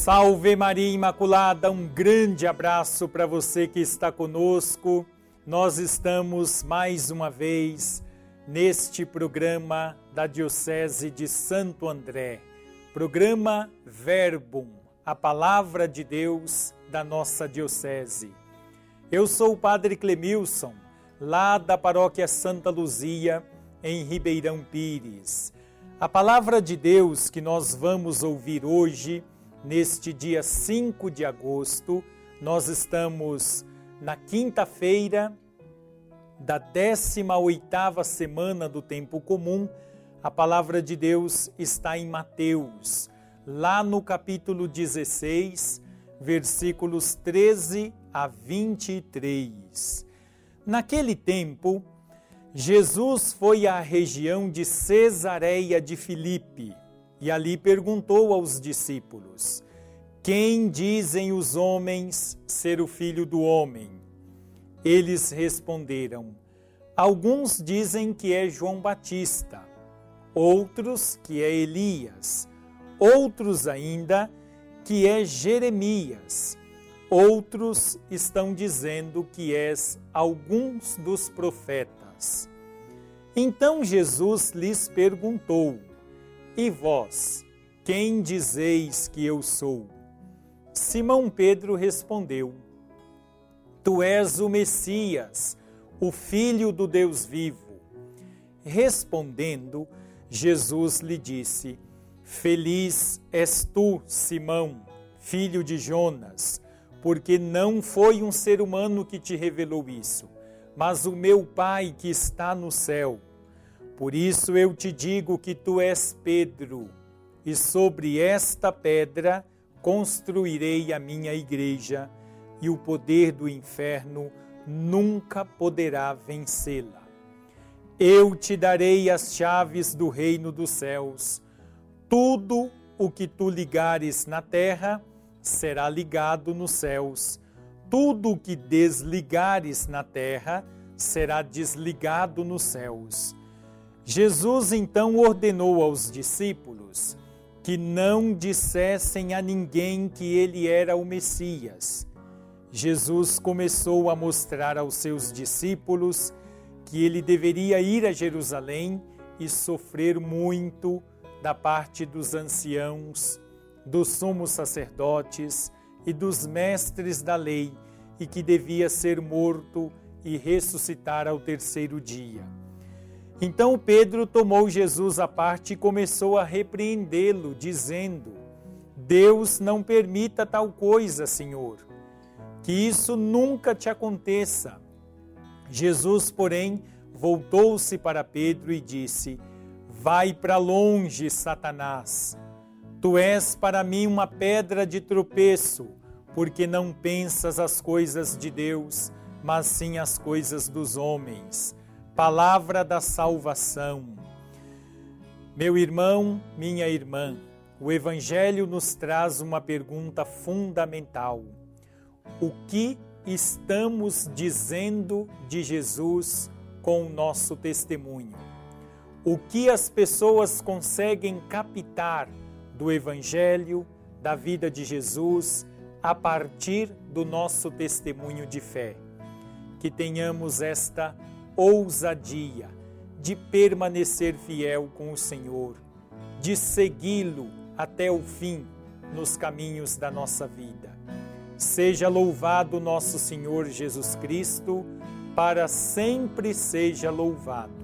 Salve Maria Imaculada, um grande abraço para você que está conosco. Nós estamos mais uma vez neste programa da Diocese de Santo André, programa Verbum, a palavra de Deus da nossa Diocese. Eu sou o Padre Clemilson, lá da Paróquia Santa Luzia, em Ribeirão Pires. A palavra de Deus que nós vamos ouvir hoje Neste dia 5 de agosto, nós estamos na quinta-feira da 18ª semana do tempo comum. A palavra de Deus está em Mateus, lá no capítulo 16, versículos 13 a 23. Naquele tempo, Jesus foi à região de Cesareia de Filipe e ali perguntou aos discípulos: Quem dizem os homens ser o filho do homem? Eles responderam: Alguns dizem que é João Batista, outros que é Elias, outros ainda que é Jeremias, outros estão dizendo que és alguns dos profetas. Então Jesus lhes perguntou: e vós, quem dizeis que eu sou? Simão Pedro respondeu: Tu és o Messias, o Filho do Deus vivo. Respondendo, Jesus lhe disse: Feliz és tu, Simão, filho de Jonas, porque não foi um ser humano que te revelou isso, mas o meu Pai que está no céu. Por isso eu te digo que tu és Pedro, e sobre esta pedra construirei a minha igreja, e o poder do inferno nunca poderá vencê-la. Eu te darei as chaves do reino dos céus. Tudo o que tu ligares na terra será ligado nos céus. Tudo o que desligares na terra será desligado nos céus. Jesus então ordenou aos discípulos que não dissessem a ninguém que ele era o Messias. Jesus começou a mostrar aos seus discípulos que ele deveria ir a Jerusalém e sofrer muito da parte dos anciãos, dos sumos sacerdotes e dos mestres da lei, e que devia ser morto e ressuscitar ao terceiro dia. Então Pedro tomou Jesus à parte e começou a repreendê-lo, dizendo: Deus não permita tal coisa, Senhor, que isso nunca te aconteça. Jesus, porém, voltou-se para Pedro e disse: Vai para longe, Satanás. Tu és para mim uma pedra de tropeço, porque não pensas as coisas de Deus, mas sim as coisas dos homens palavra da salvação. Meu irmão, minha irmã, o Evangelho nos traz uma pergunta fundamental: o que estamos dizendo de Jesus com o nosso testemunho? O que as pessoas conseguem captar do Evangelho, da vida de Jesus, a partir do nosso testemunho de fé? Que tenhamos esta ousadia de permanecer fiel com o Senhor, de segui-lo até o fim nos caminhos da nossa vida. Seja louvado nosso Senhor Jesus Cristo, para sempre seja louvado.